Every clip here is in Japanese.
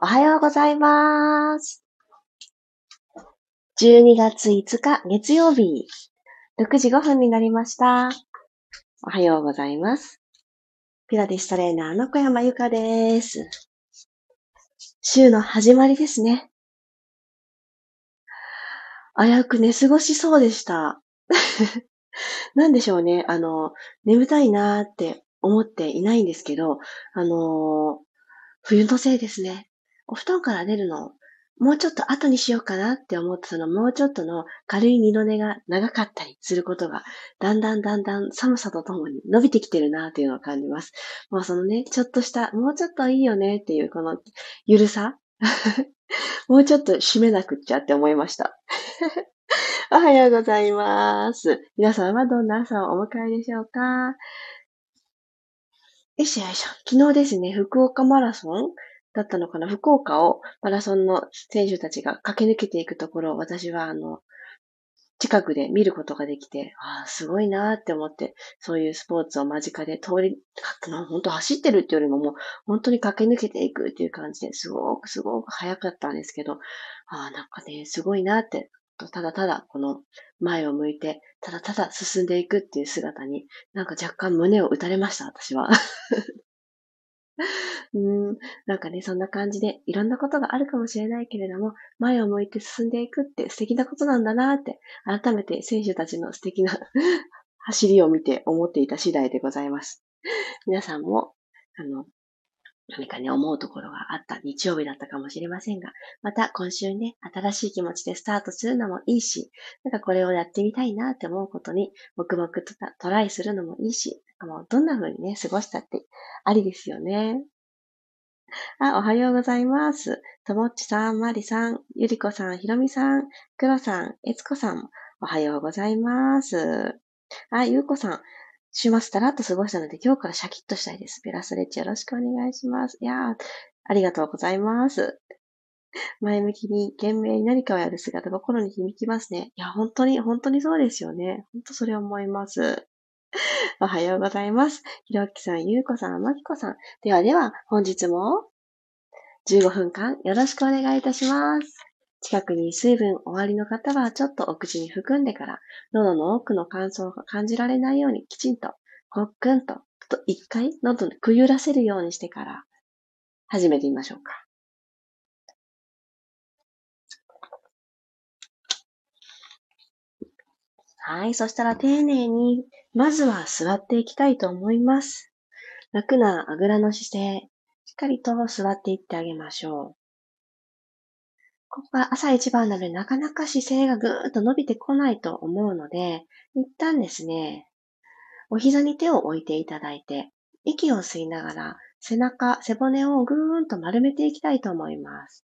おはようございます。12月5日月曜日、6時5分になりました。おはようございます。ピラティストレーナーの小山由かです。週の始まりですね。危うく寝過ごしそうでした。なんでしょうね。あの、眠たいなーって思っていないんですけど、あのー、冬のせいですね。お布団から出るのをもうちょっと後にしようかなって思ったそのもうちょっとの軽い二の寝が長かったりすることが、だんだんだんだん寒さとともに伸びてきてるなっていうのを感じます。もうそのね、ちょっとした、もうちょっといいよねっていうこのゆるさ？もうちょっと締めなくっちゃって思いました。おはようございます。皆さんはどんな朝をお迎えでしょうか？よいしょよいしょ。昨日ですね、福岡マラソンだったのかな？福岡をマラソンの選手たちが駆け抜けていくところを私はあの、近くで見ることができて、ああ、すごいなって思って、そういうスポーツを間近で通り、本当走ってるっていうよりももう、本当に駆け抜けていくっていう感じですごくすごく早かったんですけど、ああ、なんかね、すごいなって、ただただこの前を向いて、ただただ進んでいくっていう姿に、なんか若干胸を打たれました、私は。うん、なんかね、そんな感じで、いろんなことがあるかもしれないけれども、前を向いて進んでいくって素敵なことなんだなって、改めて選手たちの素敵な 走りを見て思っていた次第でございます。皆さんも、あの、何かね、思うところがあった日曜日だったかもしれませんが、また今週ね、新しい気持ちでスタートするのもいいし、なんかこれをやってみたいなって思うことに、黙々とトライするのもいいし、もうどんな風にね、過ごしたってありですよね。あ、おはようございます。ともっちさん、まりさん、ゆりこさん、ひろみさん、くろさん、えつこさん、おはようございます。あ、ゆうこさん、週末たらっと過ごしたので、今日からシャキッとしたいです。ペラスレッチよろしくお願いします。いやー、ありがとうございます。前向きに、懸命に何かをやる姿、心に響きますね。いや、本当に、本当にそうですよね。本当それ思います。おはようございます。ひろきさん、ゆうこさん、まきこさん。ではでは、本日も15分間よろしくお願いいたします。近くに水分終わりの方はちょっとお口に含んでから、喉の奥の乾燥が感じられないようにきちんと、ごっくんと、と一回喉にくゆらせるようにしてから始めてみましょうか。はい。そしたら丁寧に、まずは座っていきたいと思います。楽なあぐらの姿勢、しっかりと座っていってあげましょう。ここが朝一番なので、なかなか姿勢がぐーっと伸びてこないと思うので、一旦ですね、お膝に手を置いていただいて、息を吸いながら、背中、背骨をぐーんと丸めていきたいと思います。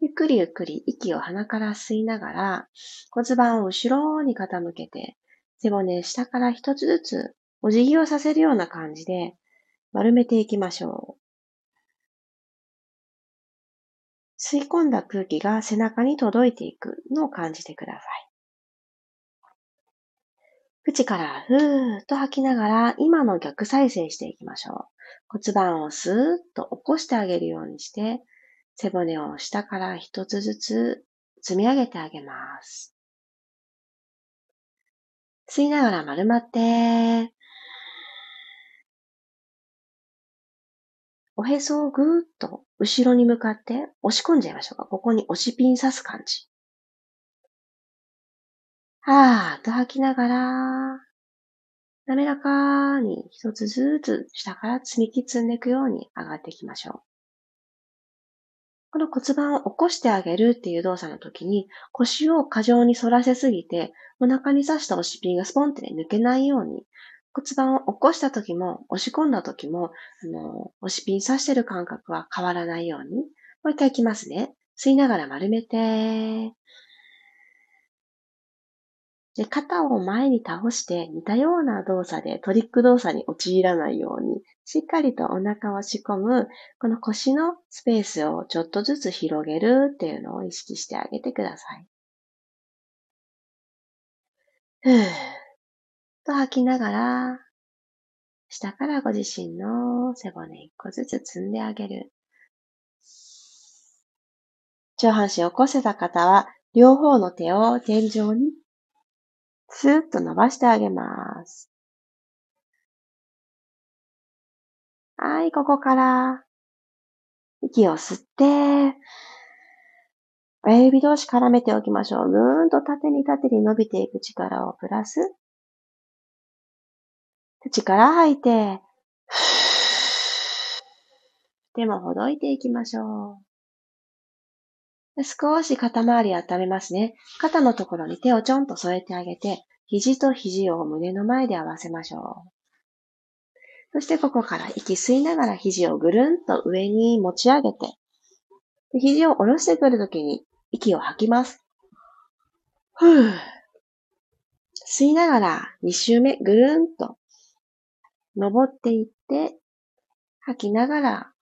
ゆっくりゆっくり息を鼻から吸いながら、骨盤を後ろに傾けて、背骨下から一つずつお辞儀をさせるような感じで丸めていきましょう。吸い込んだ空気が背中に届いていくのを感じてください。口からふーっと吐きながら今の逆再生していきましょう。骨盤をスーッと起こしてあげるようにして、背骨を下から一つずつ積み上げてあげます。吸いながら丸まって、おへそをぐーっと後ろに向かって押し込んじゃいましょうか。ここに押しピン刺す感じ。はーっと吐きながら、滑らかに一つずつ下から積み木積んでいくように上がっていきましょう。この骨盤を起こしてあげるっていう動作の時に腰を過剰に反らせすぎてお腹に刺した押しピンがスポンって抜けないように骨盤を起こした時も、押し込んだ時も、あの、押しピン刺してる感覚は変わらないように、もう一回いきますね。吸いながら丸めて、で、肩を前に倒して似たような動作でトリック動作に陥らないように、しっかりとお腹を仕込む、この腰のスペースをちょっとずつ広げるっていうのを意識してあげてください。ふぅ。と吐きながら、下からご自身の背骨一個ずつ積んであげる。上半身を起こせた方は、両方の手を天井にスーッと伸ばしてあげます。はい、ここから、息を吸って、親指同士絡めておきましょう。ぐーんと縦に縦に伸びていく力をプラス。力吐いて、手もほどいていきましょう。少し肩周り温めますね。肩のところに手をちょんと添えてあげて、肘と肘を胸の前で合わせましょう。そしてここから息吸いながら肘をぐるんと上に持ち上げて、肘を下ろしてくるときに息を吐きます。ふぅ。吸いながら2周目ぐるんと登っていって、吐きながら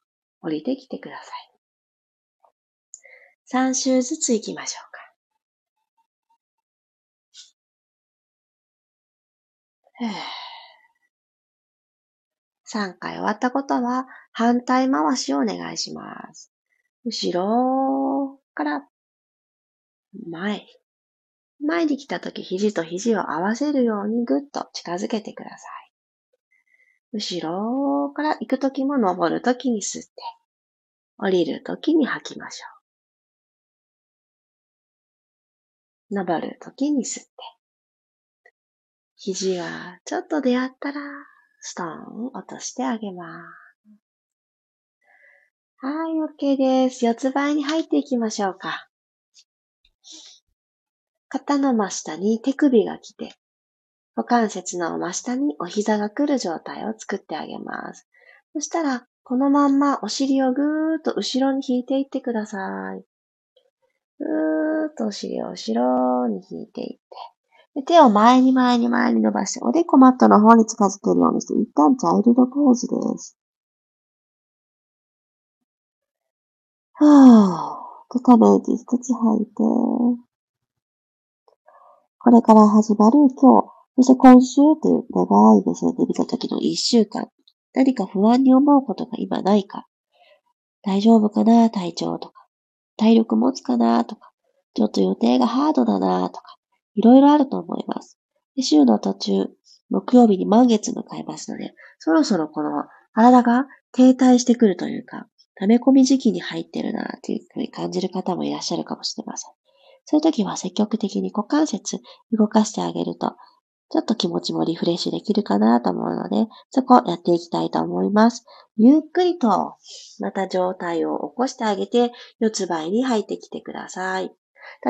降りてきてください。3周ずつ行きましょうか。3回終わったことは反対回しをお願いします。後ろから前。前に来た時肘と肘を合わせるようにぐっと近づけてください。後ろから行く時も登る時に吸って、降りる時に吐きましょう。登る時に吸って。肘がちょっと出会ったら、ストーン落としてあげます。はい、OK です。四つ倍に入っていきましょうか。肩の真下に手首が来て、股関節の真下にお膝が来る状態を作ってあげます。そしたら、このまんまお尻をぐーっと後ろに引いていってください。ぐーっとお尻を後ろに引いていって。手を前に前に前に伸ばして、おでこマットの方に近づけるようにして、一旦チャイルドポーズです。はぁ。と、ため息一つ吐いて。これから始まる今日、そして今週という長い目線で見た時の一週間、何か不安に思うことが今ないか、大丈夫かな体調とか、体力持つかなとか、ちょっと予定がハードだなとか、いろいろあると思います。で週の途中、木曜日に満月迎えますので、そろそろこの体が停滞してくるというか、溜め込み時期に入ってるなっていうふうに感じる方もいらっしゃるかもしれません。そういう時は積極的に股関節動かしてあげると、ちょっと気持ちもリフレッシュできるかなと思うので、そこやっていきたいと思います。ゆっくりと、また状態を起こしてあげて、四つ倍に入ってきてください。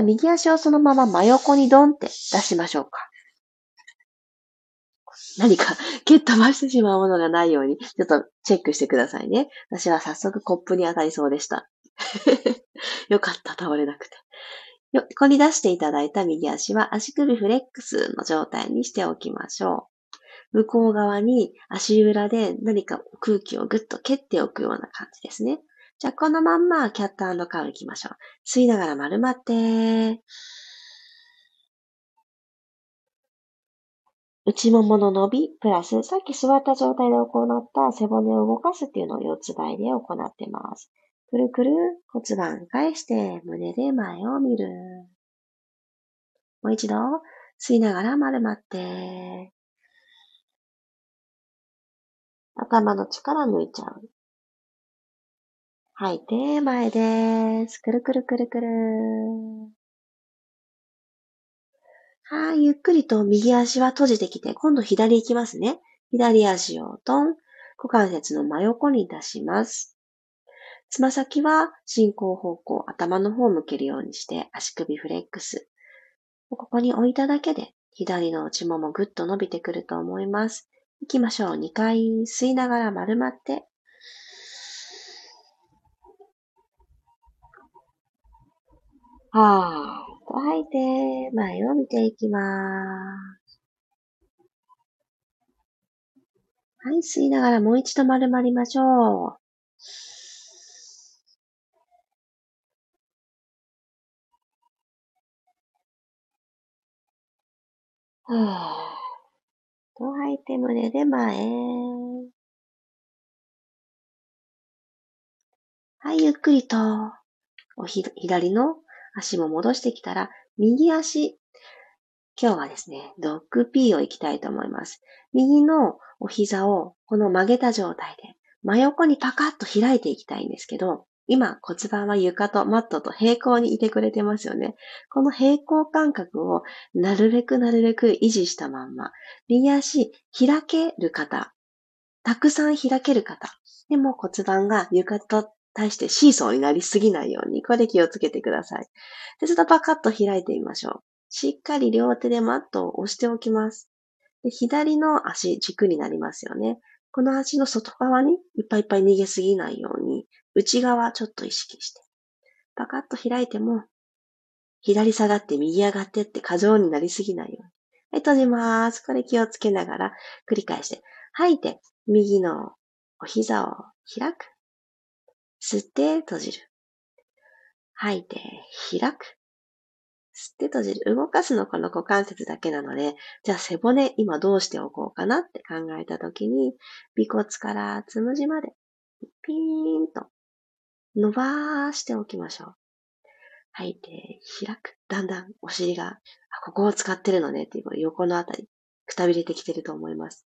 右足をそのまま真横にドンって出しましょうか。何か、蹴っ飛ばしてしまうものがないように、ちょっとチェックしてくださいね。私は早速コップに当たりそうでした。よかった、倒れなくて。横に出していただいた右足は足首フレックスの状態にしておきましょう。向こう側に足裏で何か空気をぐっと蹴っておくような感じですね。じゃあこのまんまキャットカウ行きましょう。吸いながら丸まって、内ももの伸び、プラス、さっき座った状態で行った背骨を動かすっていうのを四つ倍で行ってます。くるくる骨盤返して胸で前を見る。もう一度吸いながら丸まって。頭の力抜いちゃう。吐いて前です。くるくるくるくる。はい、ゆっくりと右足は閉じてきて、今度左行きますね。左足をトン、股関節の真横に出します。つま先は進行方向、頭の方を向けるようにして足首フレックス。ここに置いただけで左の内ももぐっと伸びてくると思います。行きましょう。2回吸いながら丸まって。はーと吐いて前を見ていきます。はい、吸いながらもう一度丸まりましょう。はぁ。と吐いて胸で前。はい、ゆっくりとおひ左の足も戻してきたら、右足、今日はですね、ドッグピーを行きたいと思います。右のお膝をこの曲げた状態で真横にパカッと開いていきたいんですけど、今骨盤は床とマットと平行にいてくれてますよね。この平行感覚をなるべくなるべく維持したまんま、右足開ける方、たくさん開ける方、でも骨盤が床と対してシーソーになりすぎないように、これ気をつけてください。で、ちょっとパカッと開いてみましょう。しっかり両手でマットを押しておきます。で左の足軸になりますよね。この足の外側にいっぱいいっぱい逃げすぎないように、内側ちょっと意識して。パカッと開いても、左下がって右上がってって過剰になりすぎないように。はい、閉じます。これ気をつけながら繰り返して。吐いて、右のお膝を開く。吸って閉じる。吐いて開く。吸って閉じる。動かすのこの股関節だけなので、じゃあ背骨今どうしておこうかなって考えたときに、尾骨からつむじまでピーンと伸ばしておきましょう。吐いて開く。だんだんお尻が、あ、ここを使ってるのねっていう横のあたり、くたびれてきてると思います。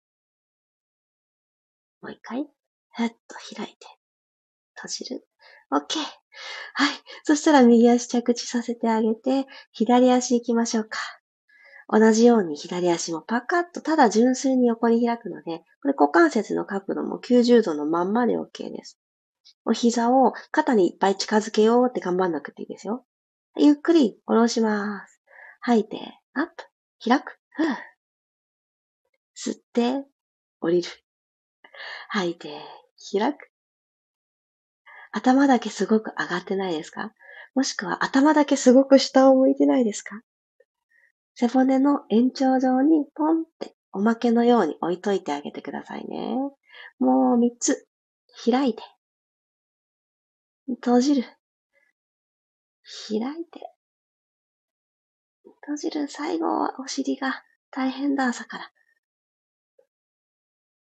もう一回、ふっと開いて、閉じる。OK。はい。そしたら右足着地させてあげて、左足行きましょうか。同じように左足もパカッとただ純粋に横に開くので、これ股関節の角度も90度のまんまで OK です。お膝を肩にいっぱい近づけようって頑張んなくていいですよ。ゆっくり下ろします。吐いて、アップ、開く、ふぅ。吸って、降りる。吐いて、開く。頭だけすごく上がってないですか？もしくは頭だけすごく下を向いてないですか？背骨の延長上にポンっておまけのように置いといてあげてくださいね。もう三つ。開いて。閉じる。開いて。閉じる。最後はお尻が大変だ、朝から。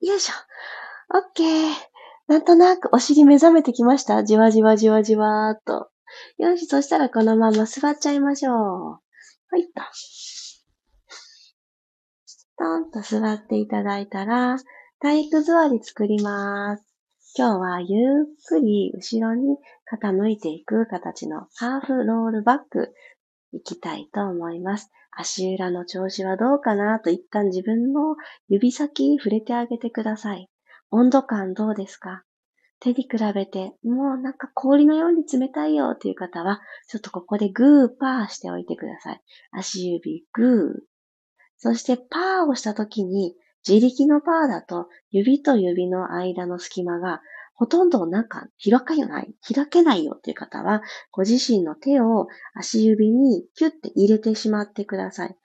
よいしょ。オッケー。なんとなくお尻目覚めてきました？じわじわじわじわーっと。よし、そしたらこのまま座っちゃいましょう。はいっと。トンと座っていただいたら、体育座り作ります。今日はゆっくり後ろに傾いていく形のハーフロールバックいきたいと思います。足裏の調子はどうかなと一旦自分の指先触れてあげてください。温度感どうですか？手に比べて、もうなんか氷のように冷たいよっていう方は、ちょっとここでグーパーしておいてください。足指グー。そしてパーをした時に、自力のパーだと指と指の間の隙間がほとんどなんか開けない、開けないよっていう方は、ご自身の手を足指にキュッて入れてしまってください。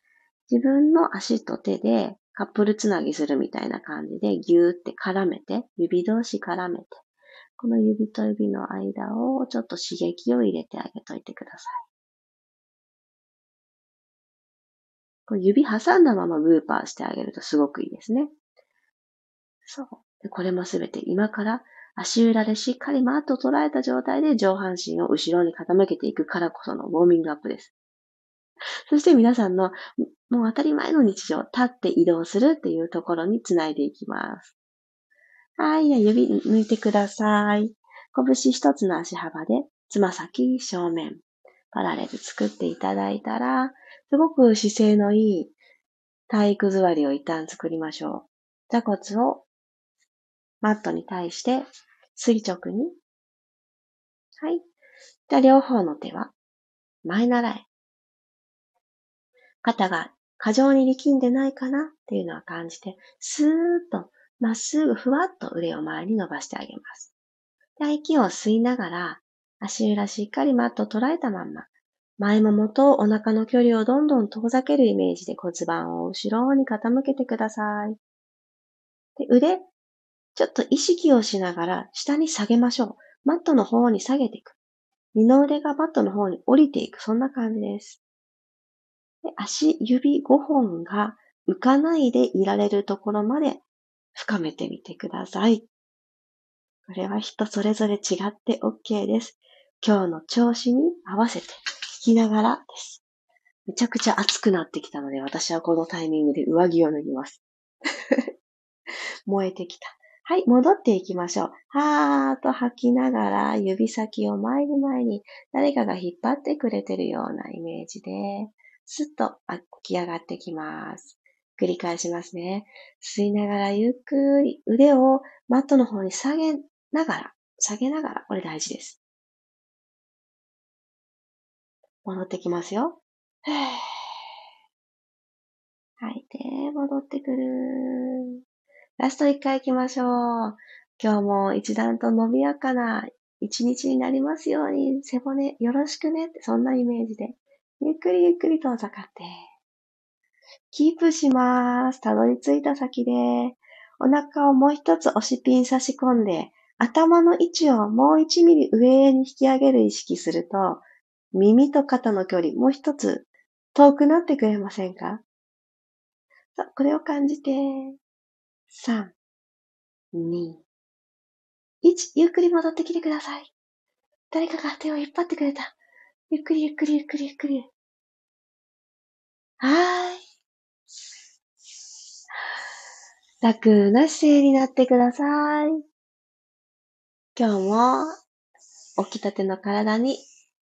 自分の足と手でカップルつなぎするみたいな感じでギューって絡めて、指同士絡めて、この指と指の間をちょっと刺激を入れてあげといてください。こう指挟んだままブーパーしてあげるとすごくいいですね。そう。これもすべて今から足裏でしっかりマットを捉えた状態で上半身を後ろに傾けていくからこそのウォーミングアップです。そして皆さんのもう当たり前の日常、立って移動するっていうところにつないでいきます。はい、指抜いてください。拳一つの足幅で、つま先正面、パラレル作っていただいたら、すごく姿勢のいい体育座りを一旦作りましょう。座骨をマットに対して垂直に。はい。じゃあ両方の手は前習え。肩が過剰に力んでないかなっていうのは感じて、スーッとまっすぐふわっと腕を前に伸ばしてあげます。で息を吸いながら、足裏しっかりマットを捉えたまんま、前ももとお腹の距離をどんどん遠ざけるイメージで骨盤を後ろに傾けてください。で腕、ちょっと意識をしながら下に下げましょう。マットの方に下げていく。二の腕がマットの方に降りていく。そんな感じです。で足、指5本が浮かないでいられるところまで深めてみてください。これは人それぞれ違って OK です。今日の調子に合わせて聞きながらです。めちゃくちゃ暑くなってきたので、私はこのタイミングで上着を脱ぎます。燃えてきた。はい、戻っていきましょう。はーっと吐きながら、指先を前に前に誰かが引っ張ってくれてるようなイメージで、スッと起き上がってきます。繰り返しますね。吸いながらゆっくり腕をマットの方に下げながら、下げながら、これ大事です。戻ってきますよ。吐いて、戻ってくる。ラスト一回行きましょう。今日も一段と伸びやかな一日になりますように、背骨よろしくねって、そんなイメージで、ゆっくりゆっくり遠ざかって、キープします。たどり着いた先で、お腹をもう一つ押しピン差し込んで、頭の位置をもう1ミリ上に引き上げる意識すると、耳と肩の距離もう一つ遠くなってくれませんか？さこれを感じて、3、2、1、ゆっくり戻ってきてください。誰かが手を引っ張ってくれた。ゆっくりゆっくりゆっくりゆっくり。はーい。楽な姿勢になってください。今日も起きたての体に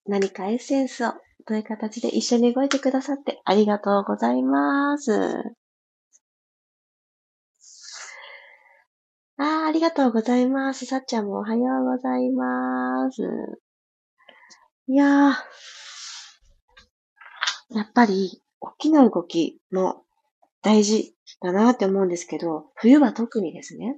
何かエッセンスをという形で一緒に動いてくださってありがとうございます。ああ、ありがとうございます。さっちゃんもおはようございます。いやー、やっぱり、大きな動きも大事だなって思うんですけど、冬は特にですね。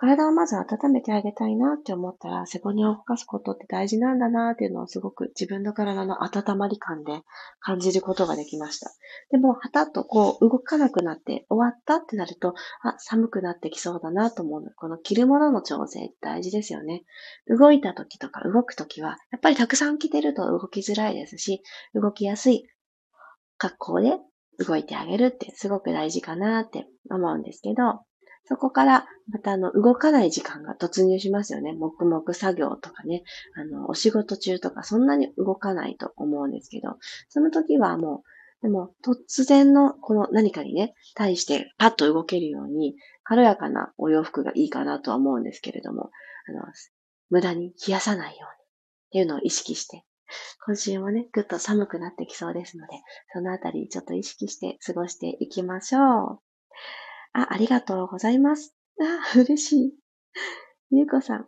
体をまず温めてあげたいなって思ったら、背骨を動かすことって大事なんだなっていうのをすごく自分の体の温まり感で感じることができました。でも、はたっとこう動かなくなって終わったってなると、あ、寒くなってきそうだなと思うの。この着るものの調整って大事ですよね。動いた時とか動く時は、やっぱりたくさん着てると動きづらいですし、動きやすい格好で動いてあげるってすごく大事かなって思うんですけど、そこから、またあの、動かない時間が突入しますよね。黙々作業とかね、あの、お仕事中とかそんなに動かないと思うんですけど、その時はもう、でも、突然のこの何かにね、対してパッと動けるように、軽やかなお洋服がいいかなとは思うんですけれども、あの、無駄に冷やさないようにっていうのを意識して、今週もね、ぐっと寒くなってきそうですので、そのあたりちょっと意識して過ごしていきましょう。あ、ありがとうございます。あ、嬉しい。ゆうこさん。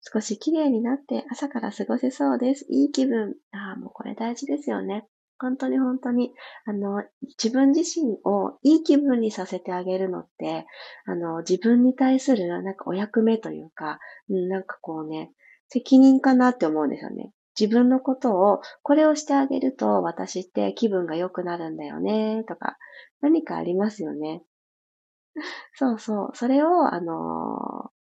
少し綺麗になって朝から過ごせそうです。いい気分。あもうこれ大事ですよね。本当に本当に、あの、自分自身をいい気分にさせてあげるのって、あの、自分に対するなんかお役目というか、うん、なんかこうね、責任かなって思うんですよね。自分のことを、これをしてあげると私って気分が良くなるんだよね、とか、何かありますよね。そうそう。それを、あのー、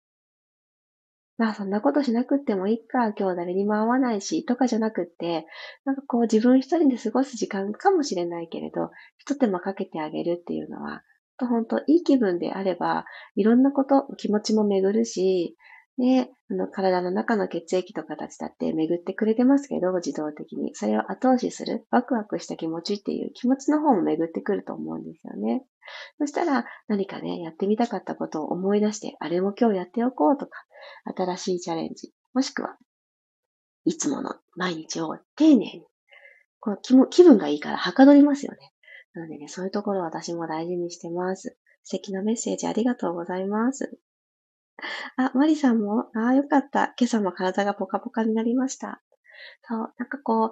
まあそんなことしなくってもいいか、今日誰にも会わないし、とかじゃなくって、なんかこう自分一人で過ごす時間かもしれないけれど、一手間かけてあげるっていうのは、本当いい気分であれば、いろんなこと、気持ちも巡るし、ね、あの、体の中の血液とかたちだって巡ってくれてますけど、自動的に。それを後押しする、ワクワクした気持ちっていう気持ちの方も巡ってくると思うんですよね。そしたら、何かね、やってみたかったことを思い出して、あれも今日やっておこうとか、新しいチャレンジ、もしくは、いつもの毎日を丁寧に、この気も気分がいいからはかどりますよね。なのでね、そういうところを私も大事にしてます。素敵なメッセージありがとうございます。あ、マリさんもああ、よかった。今朝も体がポカポカになりました。そう、なんかこう、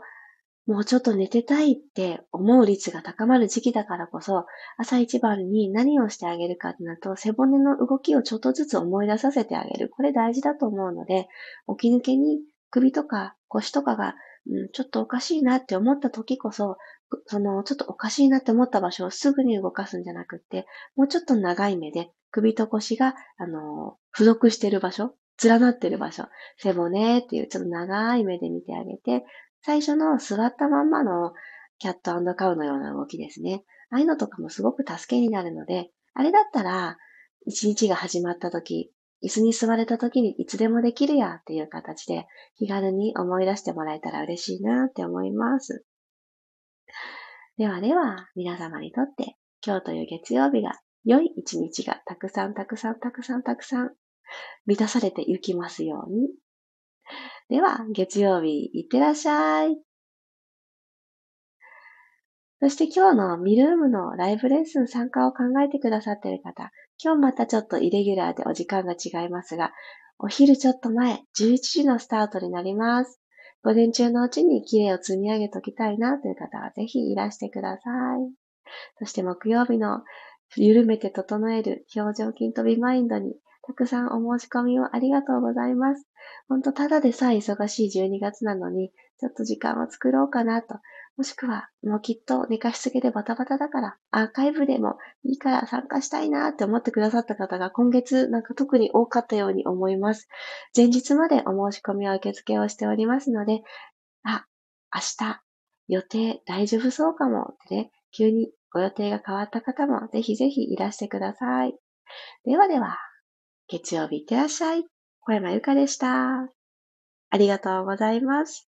もうちょっと寝てたいって思う率が高まる時期だからこそ、朝一番に何をしてあげるかってなると、背骨の動きをちょっとずつ思い出させてあげる。これ大事だと思うので、起き抜けに首とか腰とかが、うん、ちょっとおかしいなって思った時こそ、その、ちょっとおかしいなって思った場所をすぐに動かすんじゃなくって、もうちょっと長い目で、首と腰が、あの、付属してる場所、連なってる場所、背骨っていうちょっと長い目で見てあげて、最初の座ったまんまのキャットカウのような動きですね。ああいうのとかもすごく助けになるので、あれだったら、一日が始まった時、椅子に座れた時にいつでもできるやっていう形で気軽に思い出してもらえたら嬉しいなって思います。ではでは、皆様にとって今日という月曜日が良い一日がたくさんたくさんたくさんたくさん満たされていきますように。では、月曜日いってらっしゃい。そして今日のミルームのライブレッスン参加を考えてくださっている方、今日またちょっとイレギュラーでお時間が違いますが、お昼ちょっと前、11時のスタートになります。午前中のうちに綺麗を積み上げておきたいなという方はぜひいらしてください。そして木曜日の緩めて整える表情筋飛びマインドにたくさんお申し込みをありがとうございます。ほんとただでさえ忙しい12月なのに、ちょっと時間を作ろうかなともしくは、もうきっと寝かしつけでバタバタだから、アーカイブでもいいから参加したいなって思ってくださった方が今月なんか特に多かったように思います。前日までお申し込みは受付をしておりますので、あ、明日予定大丈夫そうかもってね、急にご予定が変わった方もぜひぜひいらしてください。ではでは、月曜日いってらっしゃい。小山由かでした。ありがとうございます。